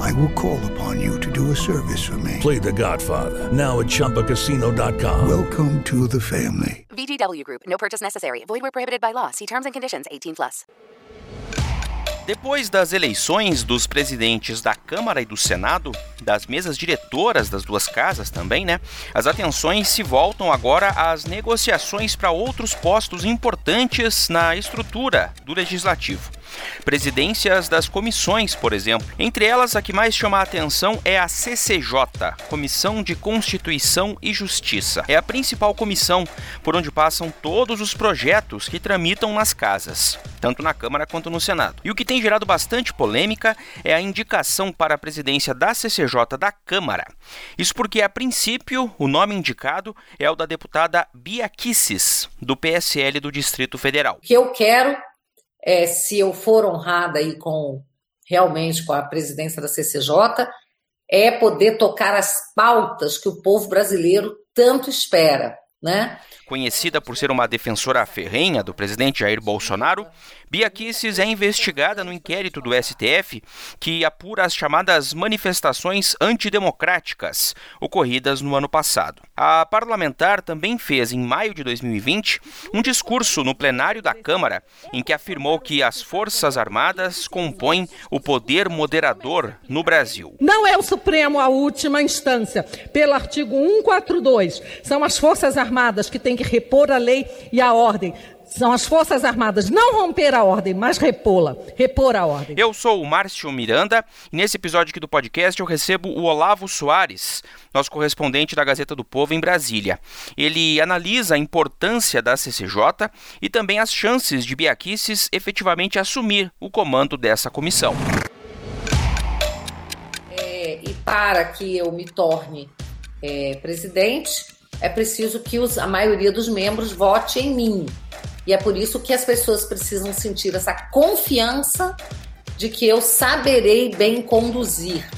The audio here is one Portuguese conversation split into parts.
I will call upon you to do a service for me. Play The Godfather now at ChumbaCasino.com. Welcome to the family. VGW Group. No purchase necessary. Void where prohibited by law. See terms and conditions. 18 plus. Depois das eleições dos presidentes da Câmara e do Senado, das mesas diretoras das duas casas também, né? As atenções se voltam agora às negociações para outros postos importantes na estrutura do legislativo. Presidências das comissões, por exemplo. Entre elas, a que mais chama a atenção é a CCJ, Comissão de Constituição e Justiça. É a principal comissão por onde passam todos os projetos que tramitam nas casas, tanto na Câmara quanto no Senado. E o que tem gerado bastante polêmica é a indicação para a presidência da CCJ da Câmara. Isso porque, a princípio, o nome indicado é o da deputada Bia Kisses, do PSL do Distrito Federal. Que eu quero é, se eu for honrada aí com realmente com a presidência da CCJ, é poder tocar as pautas que o povo brasileiro tanto espera, né? Conhecida por ser uma defensora ferrenha do presidente Jair Bolsonaro, Bia Kicis é investigada no inquérito do STF que apura as chamadas manifestações antidemocráticas ocorridas no ano passado. A parlamentar também fez, em maio de 2020, um discurso no plenário da Câmara em que afirmou que as Forças Armadas compõem o poder moderador no Brasil. Não é o Supremo a última instância. Pelo artigo 142, são as Forças Armadas que têm que repor a lei e a ordem. São as Forças Armadas não romper a ordem, mas repô-la, repor a ordem. Eu sou o Márcio Miranda e nesse episódio aqui do podcast eu recebo o Olavo Soares, nosso correspondente da Gazeta do Povo em Brasília. Ele analisa a importância da CCJ e também as chances de Biaquices efetivamente assumir o comando dessa comissão. É, e para que eu me torne é, presidente, é preciso que os, a maioria dos membros vote em mim. E é por isso que as pessoas precisam sentir essa confiança de que eu saberei bem conduzir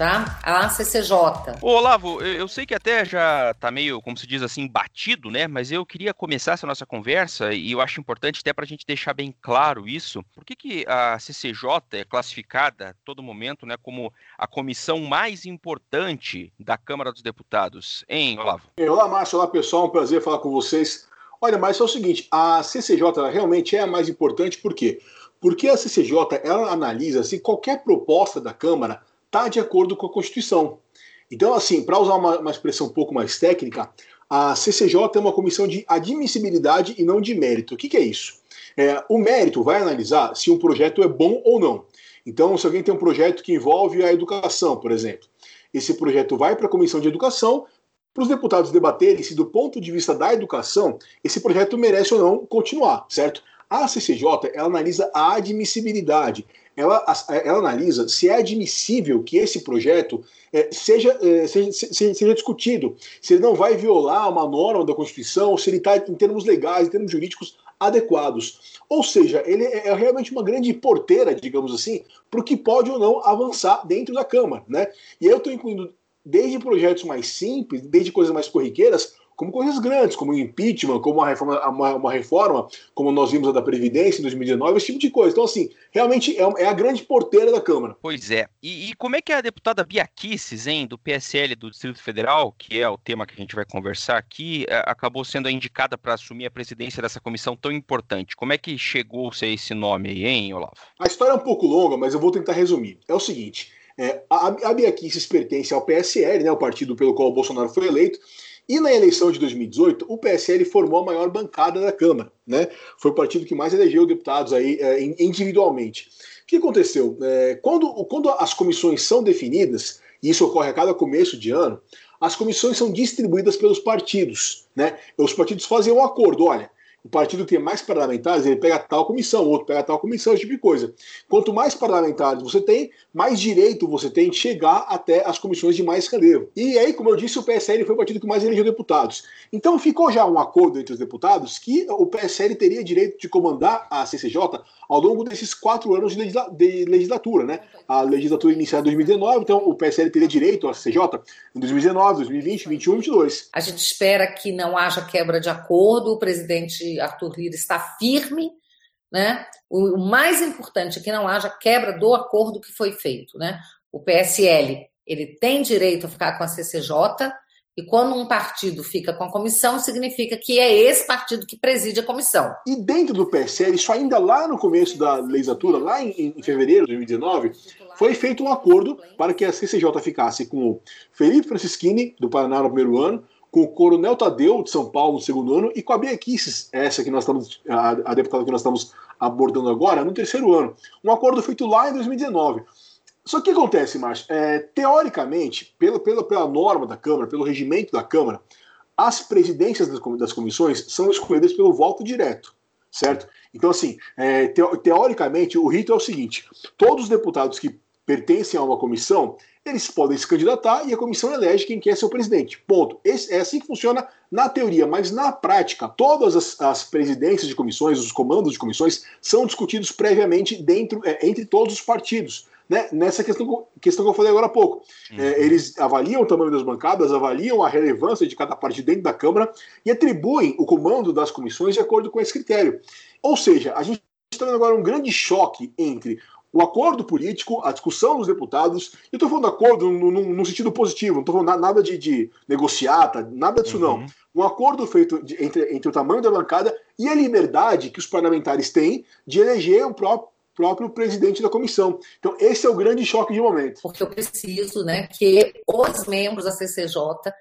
tá? A CCJ. Ô, Olavo, eu sei que até já tá meio, como se diz assim, batido, né? Mas eu queria começar essa nossa conversa e eu acho importante até para a gente deixar bem claro isso. Por que, que a CCJ é classificada a todo momento, né, como a comissão mais importante da Câmara dos Deputados, hein, Olavo? Olá, Márcio. Olá, pessoal. Um prazer falar com vocês. Olha, mas é o seguinte, a CCJ realmente é a mais importante, por quê? Porque a CCJ ela analisa se qualquer proposta da Câmara está de acordo com a Constituição. Então, assim, para usar uma, uma, expressão um pouco mais técnica, a CCJ é uma comissão de admissibilidade e não de mérito. O que, que é isso? É, o mérito vai analisar se um projeto é bom ou não. Então, se alguém tem um projeto que envolve a educação, por exemplo, esse projeto vai para a comissão de educação para os deputados debaterem se, do ponto de vista da educação, esse projeto merece ou não continuar, certo? A CCJ ela analisa a admissibilidade, ela, ela analisa se é admissível que esse projeto é, seja, é, seja, seja, discutido, se ele não vai violar uma norma da Constituição, se ele está, em termos legais, em termos jurídicos, adequados. Ou seja, ele é, é realmente uma grande porteira, digamos assim, para o que pode ou não avançar dentro da Câmara. Né? E eu estou incluindo desde projetos mais simples, desde coisas mais corriqueiras, como coisas grandes, como o impeachment, como uma reforma, uma, uma, reforma, como nós vimos a da Previdência em 2019, esse tipo de coisa. Então, assim, realmente é, é a grande porteira da Câmara. Pois é. E, e, como é que a deputada Bia Kicis, hein, do PSL do Distrito Federal, que é o tema que a gente vai conversar aqui, é, acabou sendo indicada para assumir a presidência dessa comissão tão importante? Como é que chegou-se a esse nome aí, hein, Olavo? A história é um pouco longa, mas eu vou tentar resumir. É o seguinte. É, a, a Bia Kicis pertence ao PSL, né, o partido pelo qual o Bolsonaro foi eleito, e na eleição de 2018, o PSL formou a maior bancada da Câmara, né? Foi o partido que mais elegeu deputados aí é, individualmente. O que aconteceu? É, quando, quando as comissões são definidas, e isso ocorre a cada começo de ano, as comissões são distribuídas pelos partidos, né? Os partidos fazem um acordo, olha, o partido que tem mais parlamentares, ele pega tal comissão, outro pega tal comissão, esse tipo de coisa. Quanto mais parlamentares você tem, mais direito você tem de chegar até as comissões de mais relevo. E aí, como eu disse, o PSL foi o partido que mais elegeu deputados. Então ficou já um acordo entre os deputados que o PSL teria direito de comandar a CCJ ao longo desses quatro anos de, legisla de legislatura, né? A legislatura iniciada em 2019, então o PSL teria direito à CCJ em 2019, 2020, 2021 e 2022. A gente espera que não haja quebra de acordo, o presidente Arthur Lira está firme, né? O mais importante é que não haja quebra do acordo que foi feito, né? O PSL, ele tem direito a ficar com a CCJ, e quando um partido fica com a comissão, significa que é esse partido que preside a comissão. E dentro do PSL, isso ainda lá no começo da legislatura, lá em, em fevereiro de 2019, foi feito um acordo para que a CCJ ficasse com o Felipe Francischini, do Paraná no primeiro ano, com o Coronel Tadeu, de São Paulo, no segundo ano, e com a Bia Kisses, essa que nós estamos, a, a deputada que nós estamos abordando agora, no terceiro ano. Um acordo feito lá em 2019. Só que o que acontece, Márcio? É, teoricamente, pela, pela, pela norma da Câmara, pelo regimento da Câmara, as presidências das comissões são escolhidas pelo voto direto, certo? Então, assim, é, teoricamente, o rito é o seguinte: todos os deputados que pertencem a uma comissão, eles podem se candidatar e a comissão elege quem quer ser o presidente. Ponto. Esse, é assim que funciona na teoria, mas na prática, todas as, as, presidências de comissões, os comandos de comissões, são discutidos previamente dentro, é, entre todos os partidos né, nessa questão, questão que eu falei agora há pouco. Uhum. É, eles avaliam o tamanho das bancadas, avaliam a relevância de cada partido dentro da Câmara e atribuem o comando das comissões de acordo com esse critério. Ou seja, a gente está vendo agora um grande choque entre o acordo político, a discussão dos deputados. Eu estou falando acordo no, no, no, sentido positivo, não estou falando nada de, de negociar, nada disso uhum. não. Um acordo feito de, entre, entre o tamanho da bancada e a liberdade que os parlamentares têm de eleger o próprio próprio presidente da comissão. Então, esse é o grande choque de momento. Porque eu preciso né, que os membros da CCJ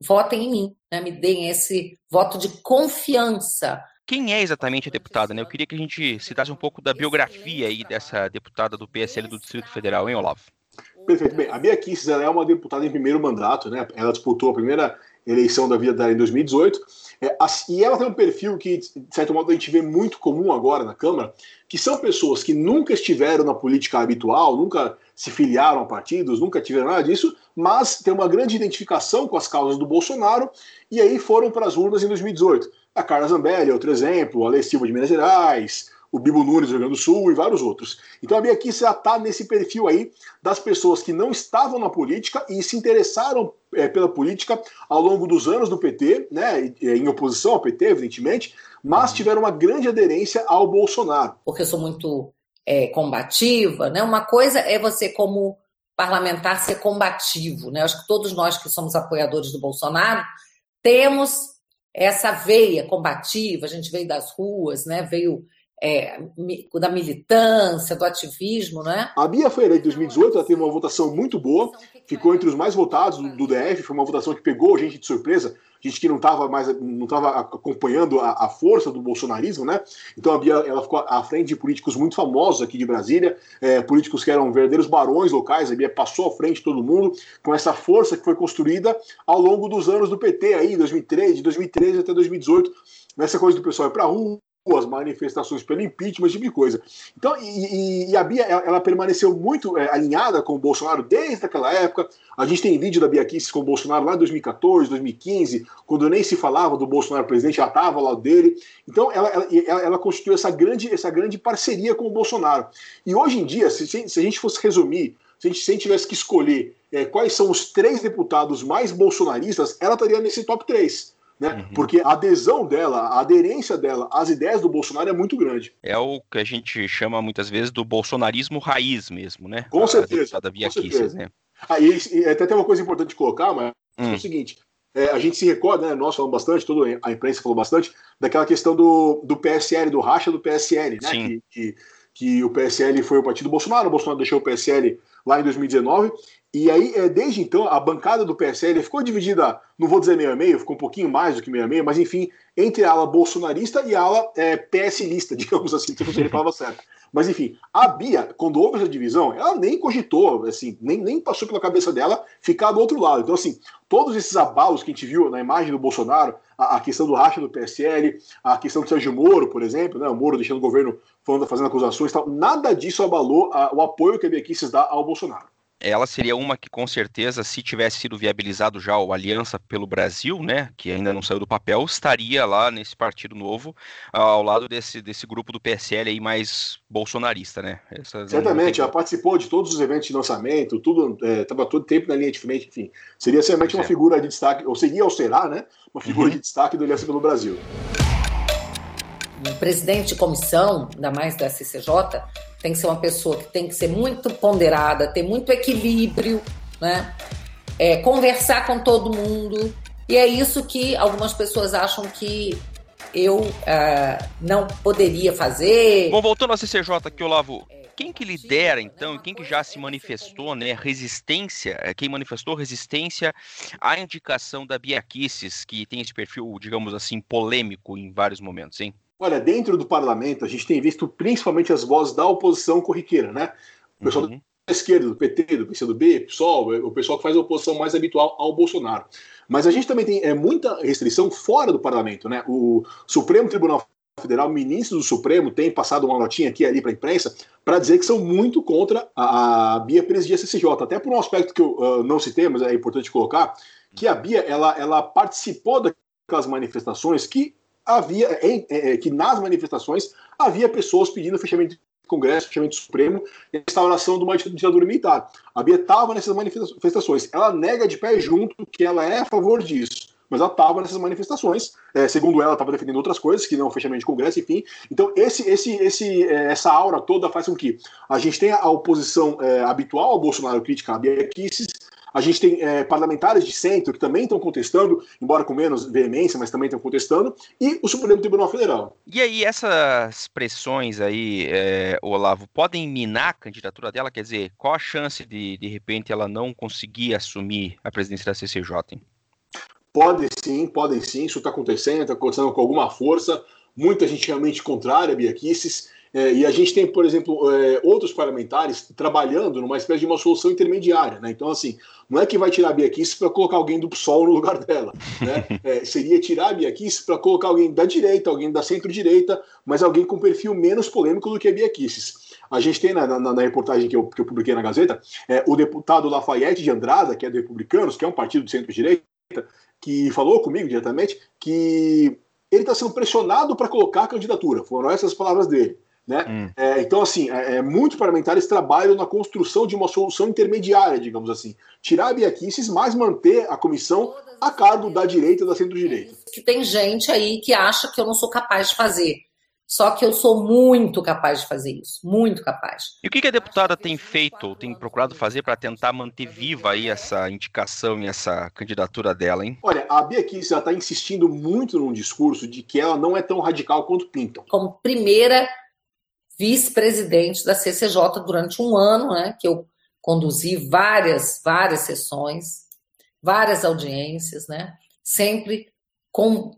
votem em mim, né, me deem esse voto de confiança. Quem é exatamente a deputada? Né? Eu queria que a gente citasse um pouco da biografia aí dessa deputada do PSL do Distrito Federal, hein, Olavo? Perfeito. Bem, a Bia Kicis ela é uma deputada em primeiro mandato, né? Ela disputou a primeira eleição da vida dela em 2018. É, e ela tem um perfil que, de certo modo, a gente vê muito comum agora na Câmara, que são pessoas que nunca estiveram na política habitual, nunca se filiaram a partidos, nunca tiveram nada disso, mas tem uma grande identificação com as causas do Bolsonaro e aí foram para as urnas em 2018. A Carla Zambelli, outro exemplo, a Lei Silva de Minas Gerais, o Bibo Nunes do Rio Grande do Sul e vários outros. Então a Bia já está nesse perfil aí das pessoas que não estavam na política e se interessaram é, pela política ao longo dos anos do PT, né, em oposição ao PT, evidentemente, mas tiveram uma grande aderência ao Bolsonaro. Porque eu sou muito é, combativa, né? Uma coisa é você como parlamentar ser combativo, né? Acho que todos nós que somos apoiadores do Bolsonaro temos essa veia combativa. A gente veio das ruas, né? Veio é, da militância, do ativismo, né? A Bia foi eleita em 2018, ela teve uma votação muito boa, ficou entre os mais votados do, DF, foi uma votação que pegou gente de surpresa, gente que não estava mais não estava acompanhando a, a, força do bolsonarismo, né? Então a Bia ela ficou à frente de políticos muito famosos aqui de Brasília, é, políticos que eram verdadeiros barões locais. A Bia passou à frente de todo mundo com essa força que foi construída ao longo dos anos do PT aí, 2003, de 2013 até 2018, nessa coisa do pessoal ir para rua as manifestações pelo impeachment, esse tipo de coisa. Então, e, e a Bia, ela, permaneceu muito é, alinhada com o Bolsonaro desde aquela época. A gente tem vídeo da Bia Kicis com o Bolsonaro lá em 2014, 2015, quando nem se falava do Bolsonaro presidente, ela estava lado dele. Então, ela, ela, ela, constituiu essa grande, essa grande parceria com o Bolsonaro. E hoje em dia, se, se a gente fosse resumir, se a gente, se a gente tivesse que escolher é, quais são os três deputados mais bolsonaristas, ela estaria nesse top 3 né? Uhum. Porque a adesão dela, a aderência dela às ideias do Bolsonaro é muito grande. É o que a gente chama muitas vezes do bolsonarismo raiz mesmo, né? Com a certeza. Da Via com certeza. né? Ah, e, e, até tem uma coisa importante de colocar, mas hum. é o seguinte. É, a gente se recorda, né, nós falamos bastante, toda a imprensa falou bastante, daquela questão do, do PSL, do racha do PSL, né? Que, que, que, o PSL foi o partido do Bolsonaro, o Bolsonaro deixou o PSL lá em 2019, E aí, é, desde então, a bancada do PSL ficou dividida, não vou dizer meio a meio, ficou um pouquinho mais do que meio a meio, mas enfim, entre a ala bolsonarista e a ala é, PSLista, digamos assim, se você palavra certa. Mas enfim, a Bia, quando houve essa divisão, ela nem cogitou, assim, nem, nem passou pela cabeça dela ficar do outro lado. Então, assim, todos esses abalos que a gente viu na imagem do Bolsonaro, a, a questão do racha do PSL, a questão do Sérgio Moro, por exemplo, né, o Moro deixando o governo falando, fazendo acusações e tal, nada disso abalou a, o apoio que a Bia Kicis dá ao Bolsonaro ela seria uma que, com certeza, se tivesse sido viabilizado já o Aliança pelo Brasil, né, que ainda não saiu do papel, estaria lá nesse partido novo, ao lado desse, desse grupo do PSL aí mais bolsonarista, né? Essas Certamente, ela participou de todos os eventos de lançamento, tudo, estava é, todo tempo na linha de frente, enfim. Seria certamente uma é. figura de destaque, ou seria ou será, né, uma figura uhum. de destaque do Aliança pelo Brasil um presidente de comissão, ainda mais da CCJ, tem que ser uma pessoa que tem que ser muito ponderada, ter muito equilíbrio, né? É, conversar com todo mundo. E é isso que algumas pessoas acham que eu uh, não poderia fazer. Bom, voltando à CCJ aqui, Olavo, quem que lidera, então, e quem que já se manifestou, né, resistência, é, quem manifestou resistência à indicação da Bia Kicis, que tem esse perfil, digamos assim, polêmico em vários momentos, hein? Olha, dentro do parlamento, a gente tem visto principalmente as vozes da oposição corriqueira, né? O pessoal uhum. da esquerda, do PT, do PCdoB, PSOL, o pessoal que faz a oposição mais habitual ao Bolsonaro. Mas a gente também tem é, muita restrição fora do parlamento, né? O Supremo Tribunal Federal, ministro do Supremo, tem passado uma notinha aqui ali para a imprensa para dizer que são muito contra a, a Bia presidir a CCJ, até por um aspecto que eu uh, não citei, mas é importante colocar, que a Bia ela, ela participou daquelas manifestações que havia em, é, que nas manifestações havia pessoas pedindo fechamento do Congresso, fechamento Supremo e instauração de uma ditadura militar. A Bia estava nessas manifestações. Ela nega de pé junto que ela é a favor disso. Mas ela estava nessas manifestações, é, segundo ela, estava defendendo outras coisas, que não fechamento de Congresso, enfim. Então, esse, esse, esse, é, essa aura toda faz com que a gente tenha a oposição é, habitual ao Bolsonaro crítica a Bia Kicis, a gente tem é, parlamentares de centro que também estão contestando, embora com menos veemência, mas também estão contestando, e o Supremo Tribunal Federal. E aí, essas pressões aí, é, Olavo, podem minar a candidatura dela? Quer dizer, qual a chance de, de repente, ela não conseguir assumir a presidência da CCJ? Hein? Podem sim, podem sim, isso está acontecendo, está acontecendo com alguma força, muita gente realmente contrária a Bia Kicis, é, e a gente tem, por exemplo, é, outros parlamentares trabalhando numa espécie de uma solução intermediária. Né? Então, assim, não é que vai tirar a Bia Kicis para colocar alguém do PSOL no lugar dela. Né? É, seria tirar a Bia Kicis para colocar alguém da direita, alguém da centro-direita, mas alguém com perfil menos polêmico do que a Bia Kicis. A gente tem na, na, na reportagem que eu, que eu, publiquei na Gazeta é, o deputado Lafayette de Andrada, que é do Republicanos, que é um partido de centro-direita, que falou comigo diretamente que ele está sendo pressionado para colocar a candidatura. Foram essas as palavras dele. Né? Hum. É, então, assim, é, é, muitos parlamentares trabalham na construção de uma solução intermediária, digamos assim. Tirar a Bia mas manter a comissão a cargo da direita e da centro-direita. Que tem gente aí que acha que eu não sou capaz de fazer. Só que eu sou muito capaz de fazer isso, muito capaz. E o que a deputada tem feito, ou tem procurado fazer para tentar manter viva aí essa indicação e essa candidatura dela, hein? Olha, a Bia Kicis está insistindo muito num discurso de que ela não é tão radical quanto pintam. Como primeira vice-presidente da CCJ durante um ano, né, que eu conduzi várias, várias sessões, várias audiências, né, sempre com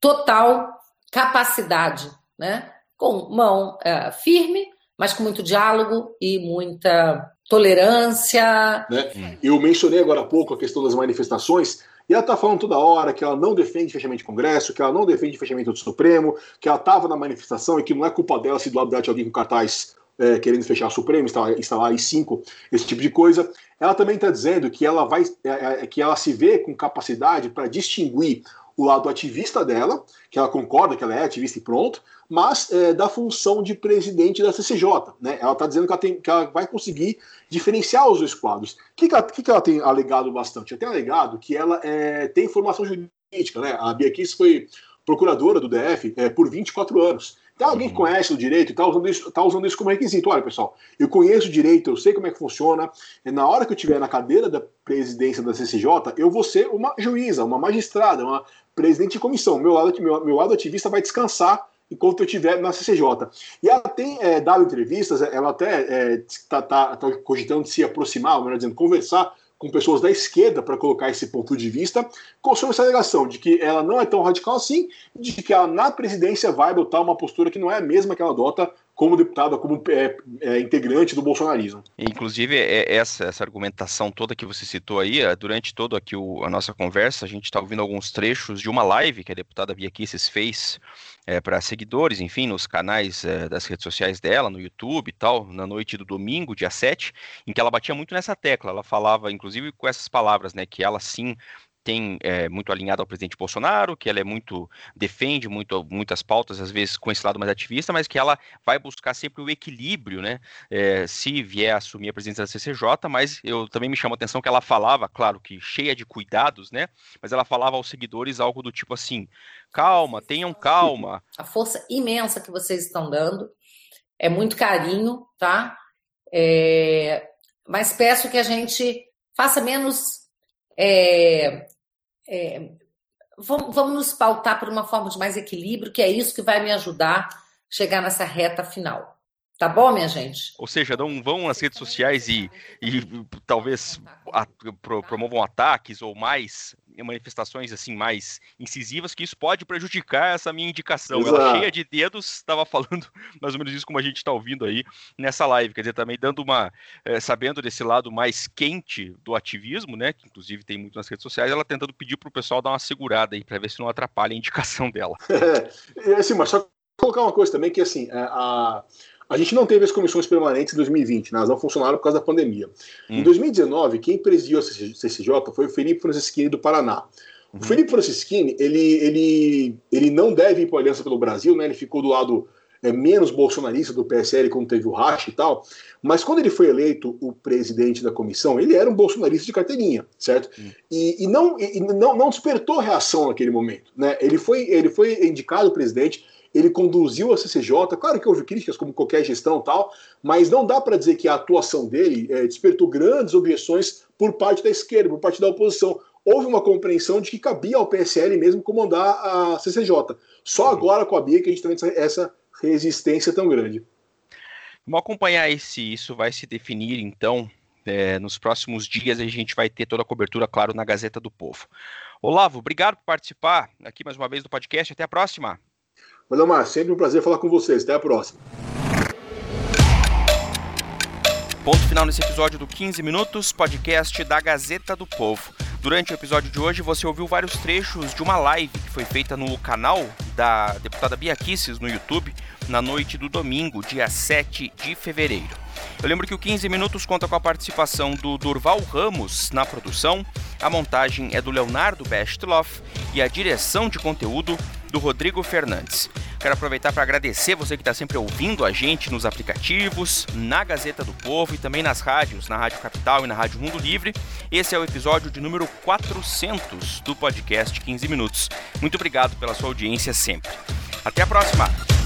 total capacidade, né, com mão é, firme, mas com muito diálogo e muita tolerância. Né? Eu mencionei agora há pouco a questão das manifestações. E ela está falando toda hora que ela não defende fechamento de Congresso, que ela não defende fechamento do Supremo, que ela estava na manifestação e que não é culpa dela se do lado dela tinha alguém com cartaz é, querendo fechar o Supremo, instalar, instalar i 5, esse tipo de coisa. Ela também está dizendo que ela vai, é, é, que ela se vê com capacidade para distinguir o lado ativista dela, que ela concorda que ela é ativista e pronto, mas é, da função de presidente da CCJ. Né? Ela está dizendo que ela, tem, que ela, vai conseguir diferenciar os dois quadros. O que, que, ela, que, ela tem alegado bastante? Ela tem alegado que ela é, tem formação jurídica. Né? A Bia Kiss foi procuradora do DF é, por 24 anos. Então, alguém que uhum. conhece o direito e está usando, isso, tá usando isso como requisito. Olha, pessoal, eu conheço o direito, eu sei como é que funciona. E na hora que eu estiver na cadeira da presidência da CCJ, eu vou ser uma juíza, uma magistrada, uma presidente de comissão. Meu lado, meu, meu lado ativista vai descansar enquanto eu estiver na CCJ. E ela tem é, dado entrevistas, ela até está é, tá, tá cogitando se aproximar, ou melhor dizendo, conversar com pessoas da esquerda para colocar esse ponto de vista, sobre essa alegação de que ela não é tão radical assim, de que ela na presidência vai adotar uma postura que não é a mesma que ela adota como deputada, como é, é, integrante do bolsonarismo. Inclusive, é essa, essa argumentação toda que você citou aí, é, durante toda aqui o, a nossa conversa, a gente está ouvindo alguns trechos de uma live que a deputada Bia Kisses fez é, para seguidores, enfim, nos canais é, das redes sociais dela, no YouTube e tal, na noite do domingo, dia 7, em que ela batia muito nessa tecla. Ela falava, inclusive, com essas palavras, né, que ela sim tem é, muito alinhado ao presidente Bolsonaro, que ela é muito defende muito muitas pautas às vezes com esse lado mais ativista, mas que ela vai buscar sempre o equilíbrio, né? É, se vier a assumir a presidência da CCJ, mas eu também me chamo a atenção que ela falava, claro que cheia de cuidados, né? Mas ela falava aos seguidores algo do tipo assim: calma, tenham calma. A força imensa que vocês estão dando é muito carinho, tá? É... Mas peço que a gente faça menos é, é, vamos, vamos nos pautar por uma forma de mais equilíbrio, que é isso que vai me ajudar a chegar nessa reta final. Tá bom, minha gente? Ou seja, não vão nas redes sociais e, e talvez a, pro, promovam ataques ou mais manifestações assim mais incisivas, que isso pode prejudicar essa minha indicação. Exato. Ela cheia de dedos estava falando mais ou menos isso como a gente está ouvindo aí nessa live, quer dizer, também dando uma é, sabendo desse lado mais quente do ativismo, né, que inclusive tem muito nas redes sociais, ela tentando pedir para o pessoal dar uma segurada aí para ver se não atrapalha a indicação dela. É, assim, mas só colocar uma coisa também que assim é, a a gente não teve as comissões permanentes em 2020, né? elas não funcionaram por causa da pandemia. Hum. Em 2019, quem presidiu a CCJ foi o Felipe Francischini do Paraná. Uhum. O Felipe Francischini, ele, ele, ele não deve ir para a Aliança pelo Brasil, né? ele ficou do lado é, menos bolsonarista do PSL quando teve o racha e tal, mas quando ele foi eleito o presidente da comissão, ele era um bolsonarista de carteirinha, certo? E, e, não, e não, não despertou reação naquele momento. Né? Ele, foi, ele foi indicado presidente ele conduziu a CCJ, claro que houve críticas, como qualquer gestão tal, mas não dá para dizer que a atuação dele é, despertou grandes objeções por parte da esquerda, por parte da oposição. Houve uma compreensão de que cabia ao PSL mesmo comandar a CCJ. Só agora com a Bia que a gente tem essa resistência tão grande. Vamos acompanhar se isso vai se definir, então, é, nos próximos dias a gente vai ter toda a cobertura, claro, na Gazeta do Povo. Olavo, obrigado por participar aqui mais uma vez do podcast. Até a próxima. Mar, sempre um prazer falar com vocês. Até a próxima. Ponto final nesse episódio do 15 Minutos, podcast da Gazeta do Povo. Durante o episódio de hoje, você ouviu vários trechos de uma live que foi feita no canal da deputada Bia Kisses no YouTube na noite do domingo, dia 7 de fevereiro. Eu lembro que o 15 Minutos conta com a participação do Durval Ramos na produção, a montagem é do Leonardo Bestloff e a direção de conteúdo do Rodrigo Fernandes. Quero aproveitar para agradecer você que está sempre ouvindo a gente nos aplicativos, na Gazeta do Povo e também nas rádios, na Rádio Capital e na Rádio Mundo Livre. Esse é o episódio de número 400 do podcast 15 Minutos. Muito obrigado pela sua audiência sempre. Até a próxima!